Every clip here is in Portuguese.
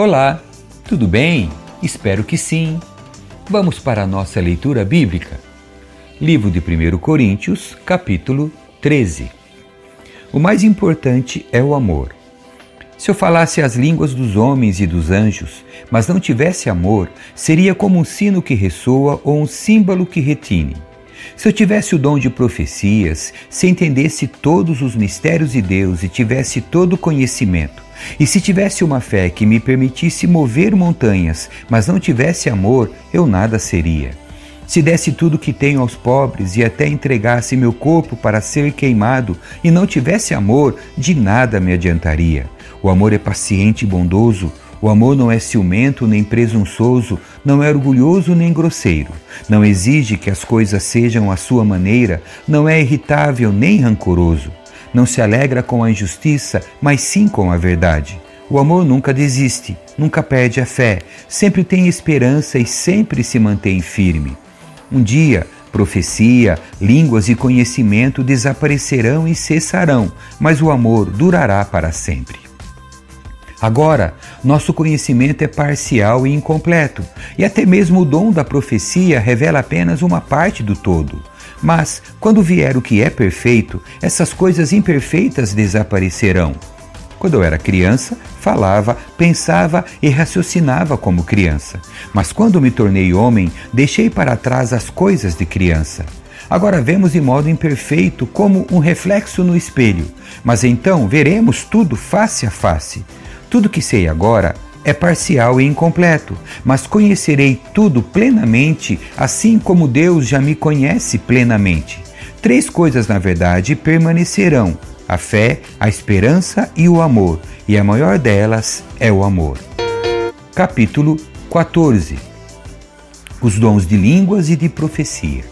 Olá, tudo bem? Espero que sim. Vamos para a nossa leitura bíblica. Livro de 1 Coríntios, capítulo 13. O mais importante é o amor. Se eu falasse as línguas dos homens e dos anjos, mas não tivesse amor, seria como um sino que ressoa ou um símbolo que retine. Se eu tivesse o dom de profecias, se entendesse todos os mistérios de Deus e tivesse todo o conhecimento, e se tivesse uma fé que me permitisse mover montanhas, mas não tivesse amor, eu nada seria. Se desse tudo que tenho aos pobres e até entregasse meu corpo para ser queimado e não tivesse amor, de nada me adiantaria. O amor é paciente e bondoso. O amor não é ciumento nem presunçoso, não é orgulhoso nem grosseiro, não exige que as coisas sejam à sua maneira, não é irritável nem rancoroso não se alegra com a injustiça, mas sim com a verdade. O amor nunca desiste, nunca perde a fé, sempre tem esperança e sempre se mantém firme. Um dia, profecia, línguas e conhecimento desaparecerão e cessarão, mas o amor durará para sempre. Agora, nosso conhecimento é parcial e incompleto, e até mesmo o dom da profecia revela apenas uma parte do todo. Mas, quando vier o que é perfeito, essas coisas imperfeitas desaparecerão. Quando eu era criança, falava, pensava e raciocinava como criança. Mas quando me tornei homem, deixei para trás as coisas de criança. Agora vemos de modo imperfeito como um reflexo no espelho, mas então veremos tudo face a face. Tudo que sei agora é parcial e incompleto, mas conhecerei tudo plenamente, assim como Deus já me conhece plenamente. Três coisas, na verdade, permanecerão: a fé, a esperança e o amor, e a maior delas é o amor. Capítulo 14 Os dons de línguas e de profecia.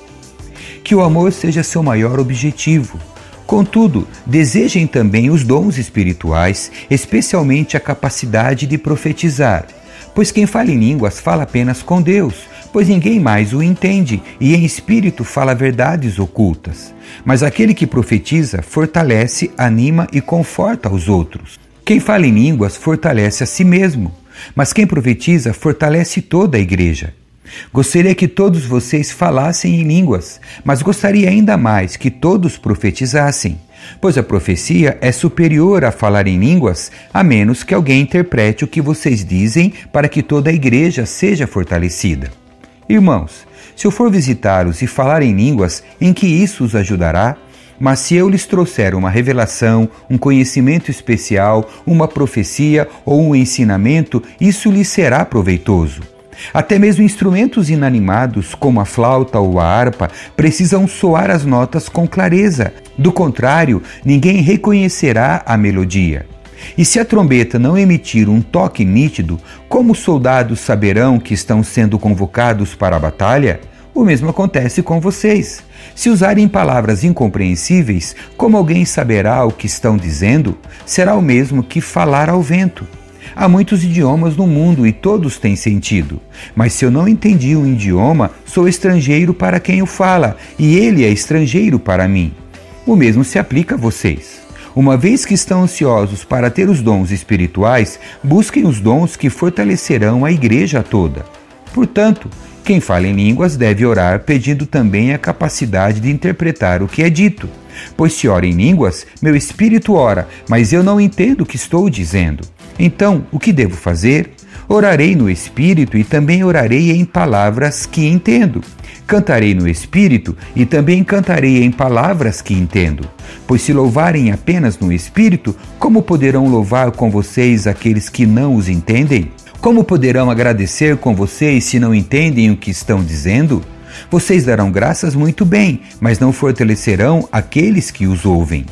Que o amor seja seu maior objetivo Contudo, desejem também os dons espirituais, especialmente a capacidade de profetizar. Pois quem fala em línguas fala apenas com Deus, pois ninguém mais o entende, e em espírito fala verdades ocultas. Mas aquele que profetiza fortalece, anima e conforta os outros. Quem fala em línguas fortalece a si mesmo, mas quem profetiza fortalece toda a igreja. Gostaria que todos vocês falassem em línguas, mas gostaria ainda mais que todos profetizassem, pois a profecia é superior a falar em línguas, a menos que alguém interprete o que vocês dizem para que toda a igreja seja fortalecida. Irmãos, se eu for visitá-los e falar em línguas, em que isso os ajudará? Mas se eu lhes trouxer uma revelação, um conhecimento especial, uma profecia ou um ensinamento, isso lhes será proveitoso. Até mesmo instrumentos inanimados, como a flauta ou a harpa, precisam soar as notas com clareza. Do contrário, ninguém reconhecerá a melodia. E se a trombeta não emitir um toque nítido, como os soldados saberão que estão sendo convocados para a batalha? O mesmo acontece com vocês. Se usarem palavras incompreensíveis, como alguém saberá o que estão dizendo? Será o mesmo que falar ao vento. Há muitos idiomas no mundo e todos têm sentido. Mas se eu não entendi um idioma, sou estrangeiro para quem o fala, e ele é estrangeiro para mim. O mesmo se aplica a vocês. Uma vez que estão ansiosos para ter os dons espirituais, busquem os dons que fortalecerão a igreja toda. Portanto, quem fala em línguas deve orar pedindo também a capacidade de interpretar o que é dito. Pois se ora em línguas, meu espírito ora, mas eu não entendo o que estou dizendo. Então, o que devo fazer? Orarei no Espírito e também orarei em palavras que entendo. Cantarei no Espírito e também cantarei em palavras que entendo. Pois se louvarem apenas no Espírito, como poderão louvar com vocês aqueles que não os entendem? Como poderão agradecer com vocês se não entendem o que estão dizendo? Vocês darão graças muito bem, mas não fortalecerão aqueles que os ouvem.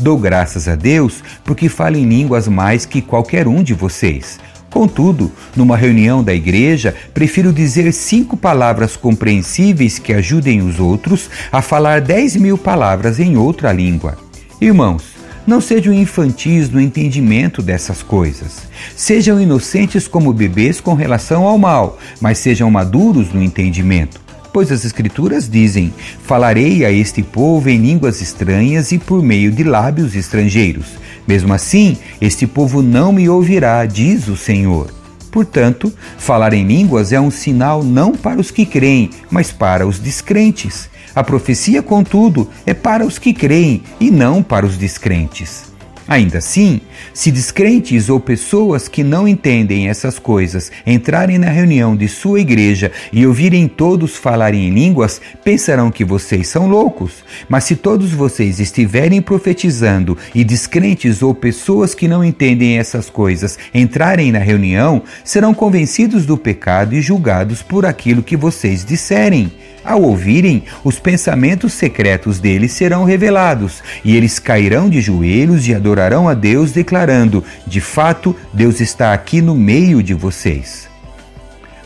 Dou graças a Deus porque falo em línguas mais que qualquer um de vocês. Contudo, numa reunião da igreja, prefiro dizer cinco palavras compreensíveis que ajudem os outros a falar dez mil palavras em outra língua. Irmãos, não sejam infantis no entendimento dessas coisas. Sejam inocentes como bebês com relação ao mal, mas sejam maduros no entendimento. Pois as Escrituras dizem: Falarei a este povo em línguas estranhas e por meio de lábios estrangeiros. Mesmo assim, este povo não me ouvirá, diz o Senhor. Portanto, falar em línguas é um sinal não para os que creem, mas para os descrentes. A profecia, contudo, é para os que creem e não para os descrentes. Ainda assim, se descrentes ou pessoas que não entendem essas coisas entrarem na reunião de sua igreja e ouvirem todos falarem em línguas, pensarão que vocês são loucos. Mas se todos vocês estiverem profetizando e descrentes ou pessoas que não entendem essas coisas entrarem na reunião, serão convencidos do pecado e julgados por aquilo que vocês disserem. Ao ouvirem, os pensamentos secretos deles serão revelados, e eles cairão de joelhos e adorarão a Deus, declarando: De fato, Deus está aqui no meio de vocês.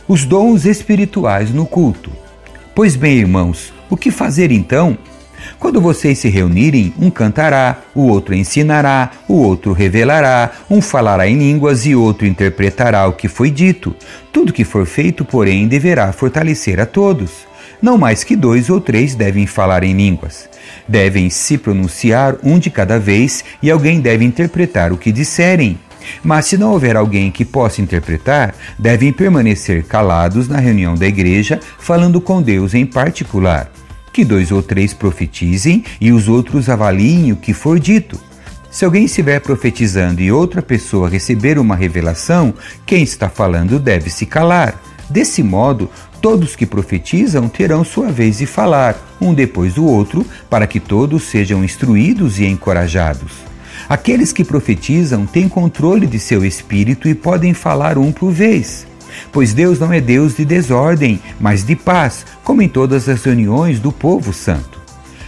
Os dons espirituais no culto. Pois bem, irmãos, o que fazer então? Quando vocês se reunirem, um cantará, o outro ensinará, o outro revelará, um falará em línguas e outro interpretará o que foi dito. Tudo que for feito, porém, deverá fortalecer a todos. Não mais que dois ou três devem falar em línguas. Devem se pronunciar um de cada vez e alguém deve interpretar o que disserem. Mas se não houver alguém que possa interpretar, devem permanecer calados na reunião da igreja, falando com Deus em particular. Que dois ou três profetizem e os outros avaliem o que for dito. Se alguém estiver profetizando e outra pessoa receber uma revelação, quem está falando deve se calar. Desse modo, Todos que profetizam terão sua vez de falar, um depois do outro, para que todos sejam instruídos e encorajados. Aqueles que profetizam têm controle de seu espírito e podem falar um por vez. Pois Deus não é Deus de desordem, mas de paz, como em todas as reuniões do povo santo.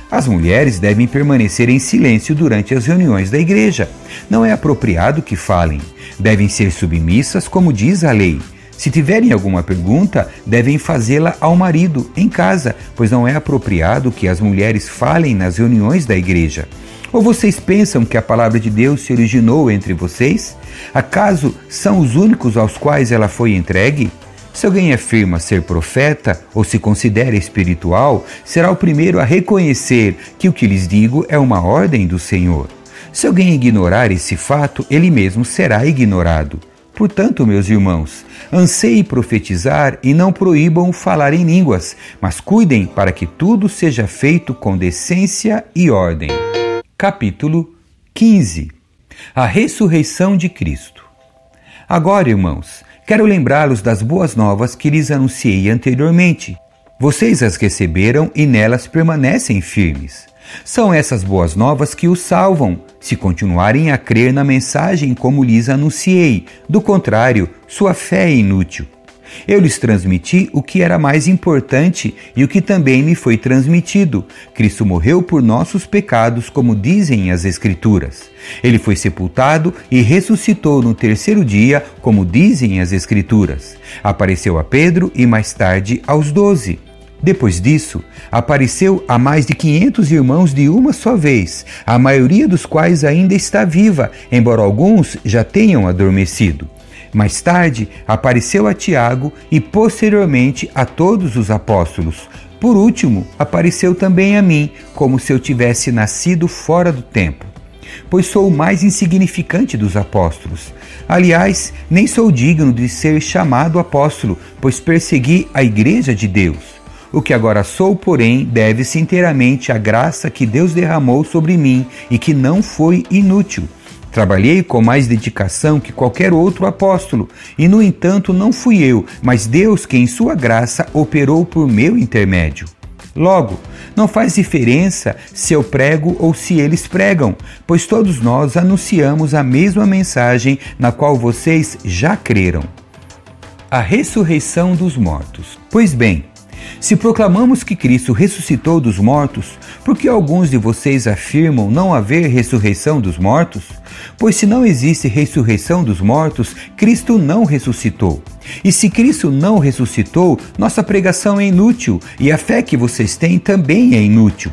As mulheres devem permanecer em silêncio durante as reuniões da igreja. Não é apropriado que falem. Devem ser submissas, como diz a lei. Se tiverem alguma pergunta, devem fazê-la ao marido, em casa, pois não é apropriado que as mulheres falem nas reuniões da igreja. Ou vocês pensam que a palavra de Deus se originou entre vocês? Acaso são os únicos aos quais ela foi entregue? Se alguém afirma ser profeta ou se considera espiritual, será o primeiro a reconhecer que o que lhes digo é uma ordem do Senhor. Se alguém ignorar esse fato, ele mesmo será ignorado. Portanto, meus irmãos, anseiem profetizar e não proíbam falar em línguas, mas cuidem para que tudo seja feito com decência e ordem. Capítulo 15 A ressurreição de Cristo. Agora, irmãos, quero lembrá-los das boas novas que lhes anunciei anteriormente. Vocês as receberam e nelas permanecem firmes. São essas boas novas que os salvam, se continuarem a crer na mensagem como lhes anunciei. Do contrário, sua fé é inútil. Eu lhes transmiti o que era mais importante e o que também me foi transmitido. Cristo morreu por nossos pecados, como dizem as Escrituras. Ele foi sepultado e ressuscitou no terceiro dia, como dizem as Escrituras. Apareceu a Pedro e mais tarde aos doze. Depois disso, apareceu a mais de 500 irmãos de uma só vez, a maioria dos quais ainda está viva, embora alguns já tenham adormecido. Mais tarde, apareceu a Tiago e posteriormente a todos os apóstolos. Por último, apareceu também a mim, como se eu tivesse nascido fora do tempo. Pois sou o mais insignificante dos apóstolos. Aliás, nem sou digno de ser chamado apóstolo, pois persegui a igreja de Deus. O que agora sou, porém, deve-se inteiramente à graça que Deus derramou sobre mim e que não foi inútil. Trabalhei com mais dedicação que qualquer outro apóstolo, e no entanto não fui eu, mas Deus que em sua graça operou por meu intermédio. Logo, não faz diferença se eu prego ou se eles pregam, pois todos nós anunciamos a mesma mensagem na qual vocês já creram. A ressurreição dos mortos. Pois bem, se proclamamos que Cristo ressuscitou dos mortos, por que alguns de vocês afirmam não haver ressurreição dos mortos? Pois se não existe ressurreição dos mortos, Cristo não ressuscitou. E se Cristo não ressuscitou, nossa pregação é inútil e a fé que vocês têm também é inútil.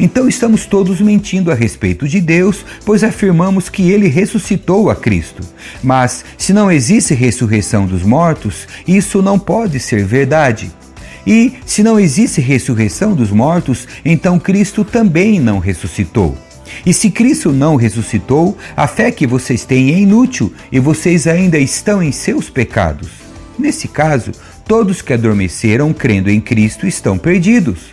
Então estamos todos mentindo a respeito de Deus, pois afirmamos que ele ressuscitou a Cristo. Mas, se não existe ressurreição dos mortos, isso não pode ser verdade. E, se não existe ressurreição dos mortos, então Cristo também não ressuscitou. E se Cristo não ressuscitou, a fé que vocês têm é inútil e vocês ainda estão em seus pecados. Nesse caso, todos que adormeceram crendo em Cristo estão perdidos.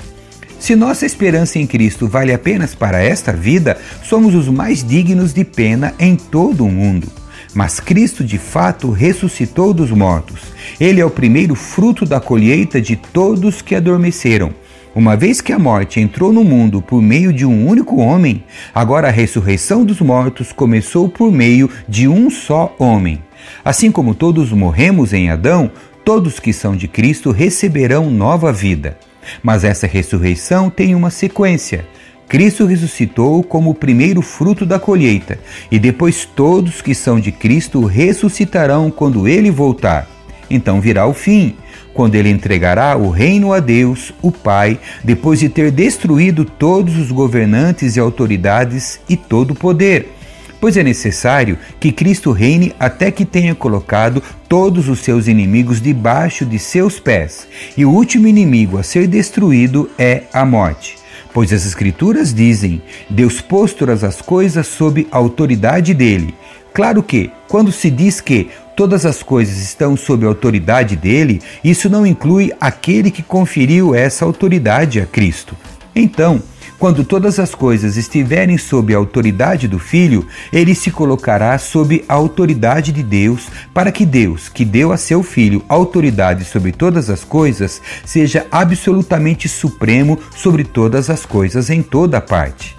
Se nossa esperança em Cristo vale apenas para esta vida, somos os mais dignos de pena em todo o mundo. Mas Cristo de fato ressuscitou dos mortos. Ele é o primeiro fruto da colheita de todos que adormeceram. Uma vez que a morte entrou no mundo por meio de um único homem, agora a ressurreição dos mortos começou por meio de um só homem. Assim como todos morremos em Adão, todos que são de Cristo receberão nova vida. Mas essa ressurreição tem uma sequência. Cristo ressuscitou como o primeiro fruto da colheita, e depois todos que são de Cristo ressuscitarão quando ele voltar. Então virá o fim, quando ele entregará o reino a Deus, o Pai, depois de ter destruído todos os governantes e autoridades e todo o poder. Pois é necessário que Cristo reine até que tenha colocado todos os seus inimigos debaixo de seus pés, e o último inimigo a ser destruído é a morte. Pois as Escrituras dizem: Deus pôs todas as coisas sob a autoridade dele. Claro que, quando se diz que todas as coisas estão sob a autoridade dele, isso não inclui aquele que conferiu essa autoridade a Cristo. Então, quando todas as coisas estiverem sob a autoridade do Filho, ele se colocará sob a autoridade de Deus, para que Deus, que deu a seu Filho autoridade sobre todas as coisas, seja absolutamente supremo sobre todas as coisas em toda parte.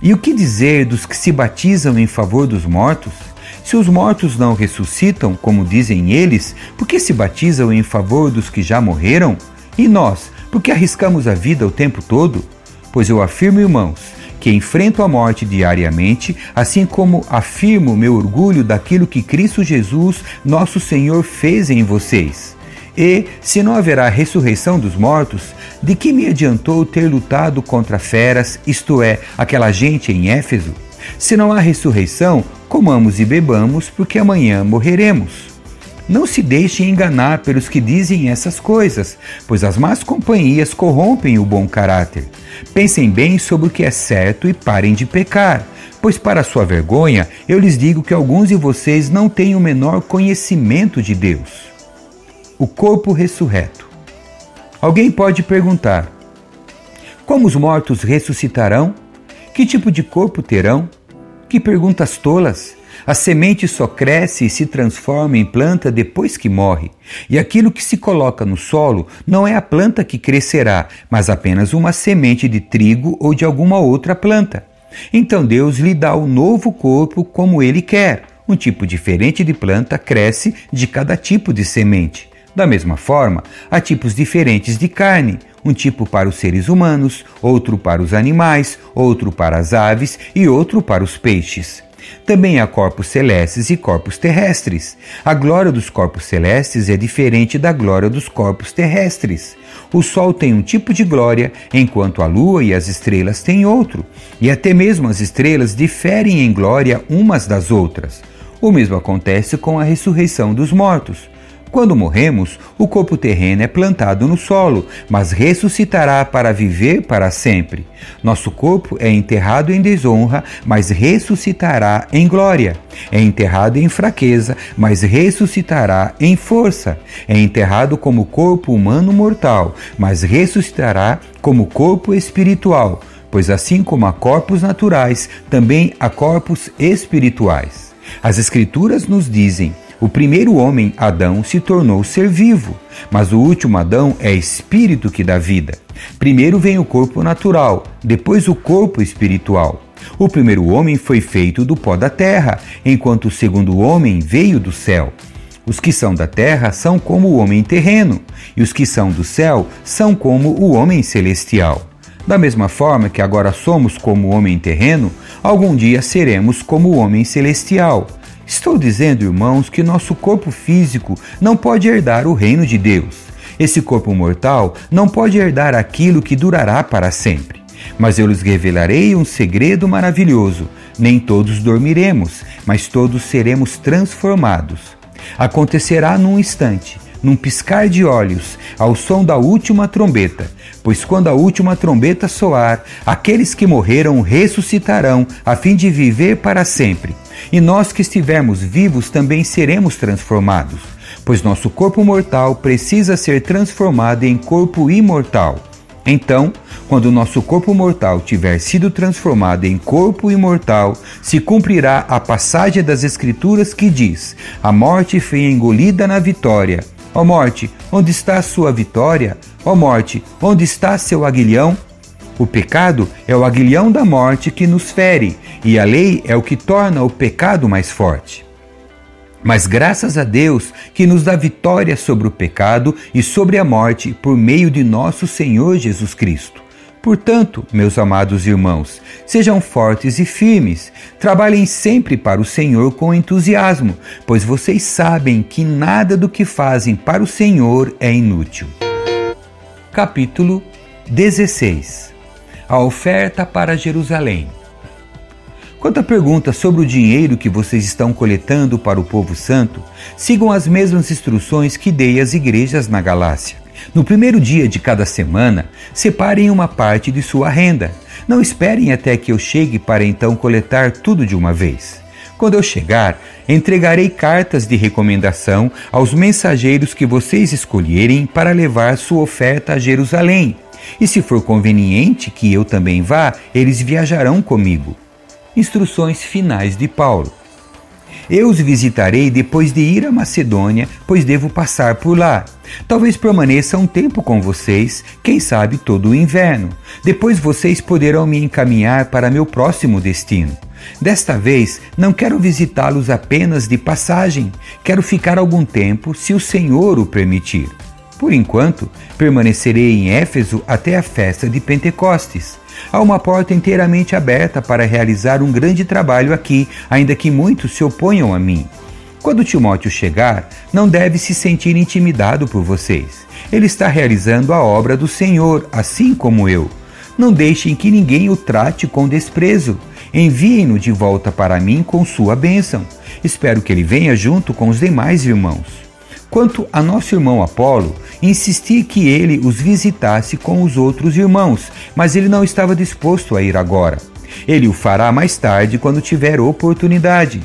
E o que dizer dos que se batizam em favor dos mortos? Se os mortos não ressuscitam, como dizem eles, por que se batizam em favor dos que já morreram? E nós, por que arriscamos a vida o tempo todo? Pois eu afirmo, irmãos, que enfrento a morte diariamente, assim como afirmo meu orgulho daquilo que Cristo Jesus, nosso Senhor, fez em vocês. E, se não haverá ressurreição dos mortos, de que me adiantou ter lutado contra feras, isto é, aquela gente em Éfeso? Se não há ressurreição, comamos e bebamos, porque amanhã morreremos. Não se deixem enganar pelos que dizem essas coisas, pois as más companhias corrompem o bom caráter. Pensem bem sobre o que é certo e parem de pecar, pois, para sua vergonha, eu lhes digo que alguns de vocês não têm o menor conhecimento de Deus. O corpo ressurreto. Alguém pode perguntar: como os mortos ressuscitarão? Que tipo de corpo terão? Que perguntas tolas! A semente só cresce e se transforma em planta depois que morre. E aquilo que se coloca no solo não é a planta que crescerá, mas apenas uma semente de trigo ou de alguma outra planta. Então Deus lhe dá o novo corpo como ele quer. Um tipo diferente de planta cresce de cada tipo de semente. Da mesma forma, há tipos diferentes de carne, um tipo para os seres humanos, outro para os animais, outro para as aves e outro para os peixes. Também há corpos celestes e corpos terrestres. A glória dos corpos celestes é diferente da glória dos corpos terrestres. O Sol tem um tipo de glória, enquanto a Lua e as estrelas têm outro. E até mesmo as estrelas diferem em glória umas das outras. O mesmo acontece com a ressurreição dos mortos. Quando morremos, o corpo terreno é plantado no solo, mas ressuscitará para viver para sempre. Nosso corpo é enterrado em desonra, mas ressuscitará em glória. É enterrado em fraqueza, mas ressuscitará em força. É enterrado como corpo humano mortal, mas ressuscitará como corpo espiritual. Pois assim como há corpos naturais, também há corpos espirituais. As Escrituras nos dizem: o primeiro homem, Adão, se tornou ser vivo, mas o último Adão é espírito que dá vida. Primeiro vem o corpo natural, depois o corpo espiritual. O primeiro homem foi feito do pó da terra, enquanto o segundo homem veio do céu. Os que são da terra são como o homem terreno, e os que são do céu são como o homem celestial. Da mesma forma que agora somos como o homem terreno, algum dia seremos como o homem celestial. Estou dizendo, irmãos, que nosso corpo físico não pode herdar o reino de Deus. Esse corpo mortal não pode herdar aquilo que durará para sempre. Mas eu lhes revelarei um segredo maravilhoso: nem todos dormiremos, mas todos seremos transformados. Acontecerá num instante, num piscar de olhos, ao som da última trombeta. Pois quando a última trombeta soar, aqueles que morreram ressuscitarão, a fim de viver para sempre. E nós que estivermos vivos também seremos transformados, pois nosso corpo mortal precisa ser transformado em corpo imortal. Então, quando nosso corpo mortal tiver sido transformado em corpo imortal, se cumprirá a passagem das Escrituras que diz: A morte foi engolida na vitória. Ó morte, onde está a sua vitória? Ó morte, onde está seu aguilhão? O pecado é o aguilhão da morte que nos fere, e a lei é o que torna o pecado mais forte. Mas graças a Deus que nos dá vitória sobre o pecado e sobre a morte por meio de nosso Senhor Jesus Cristo. Portanto, meus amados irmãos, sejam fortes e firmes, trabalhem sempre para o Senhor com entusiasmo, pois vocês sabem que nada do que fazem para o Senhor é inútil. Capítulo 16 A oferta para Jerusalém Quanto à pergunta sobre o dinheiro que vocês estão coletando para o povo santo, sigam as mesmas instruções que dei às igrejas na Galácia. No primeiro dia de cada semana, separem uma parte de sua renda. Não esperem até que eu chegue para então coletar tudo de uma vez. Quando eu chegar, entregarei cartas de recomendação aos mensageiros que vocês escolherem para levar sua oferta a Jerusalém. E se for conveniente que eu também vá, eles viajarão comigo. Instruções finais de Paulo. Eu os visitarei depois de ir à Macedônia, pois devo passar por lá. Talvez permaneça um tempo com vocês, quem sabe todo o inverno. Depois vocês poderão me encaminhar para meu próximo destino. Desta vez, não quero visitá-los apenas de passagem, quero ficar algum tempo, se o Senhor o permitir. Por enquanto, permanecerei em Éfeso até a festa de Pentecostes. Há uma porta inteiramente aberta para realizar um grande trabalho aqui, ainda que muitos se oponham a mim. Quando Timóteo chegar, não deve se sentir intimidado por vocês. Ele está realizando a obra do Senhor, assim como eu. Não deixem que ninguém o trate com desprezo. Enviem-no de volta para mim com sua bênção. Espero que ele venha junto com os demais irmãos. Quanto a nosso irmão Apolo, insisti que ele os visitasse com os outros irmãos, mas ele não estava disposto a ir agora. Ele o fará mais tarde quando tiver oportunidade.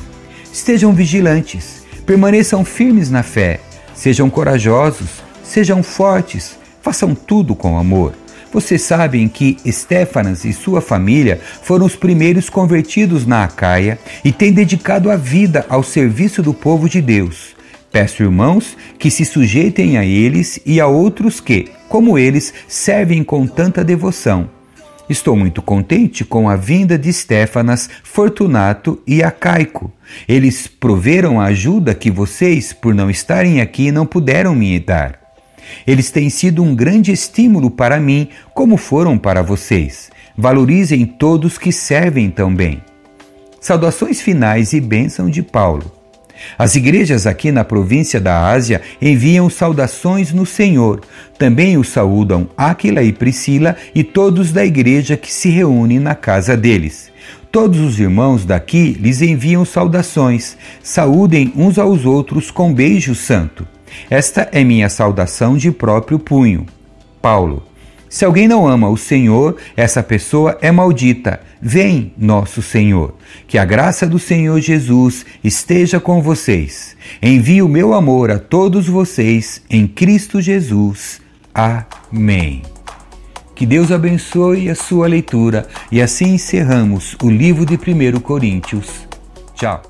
Estejam vigilantes, permaneçam firmes na fé, sejam corajosos, sejam fortes, façam tudo com amor. Vocês sabem que Estéfanas e sua família foram os primeiros convertidos na Acaia e têm dedicado a vida ao serviço do povo de Deus. Peço, irmãos, que se sujeitem a eles e a outros que, como eles, servem com tanta devoção. Estou muito contente com a vinda de Stefanas, Fortunato e Acaico. Eles proveram a ajuda que vocês, por não estarem aqui, não puderam me dar. Eles têm sido um grande estímulo para mim, como foram para vocês. Valorizem todos que servem tão bem. Saudações finais e bênção de Paulo. As igrejas aqui na província da Ásia enviam saudações no Senhor. Também o saúdam Áquila e Priscila e todos da igreja que se reúnem na casa deles. Todos os irmãos daqui lhes enviam saudações. Saúdem uns aos outros com beijo santo. Esta é minha saudação de próprio punho. Paulo. Se alguém não ama o Senhor, essa pessoa é maldita. Vem, nosso Senhor. Que a graça do Senhor Jesus esteja com vocês. Envio o meu amor a todos vocês em Cristo Jesus. Amém. Que Deus abençoe a sua leitura e assim encerramos o livro de 1 Coríntios. Tchau.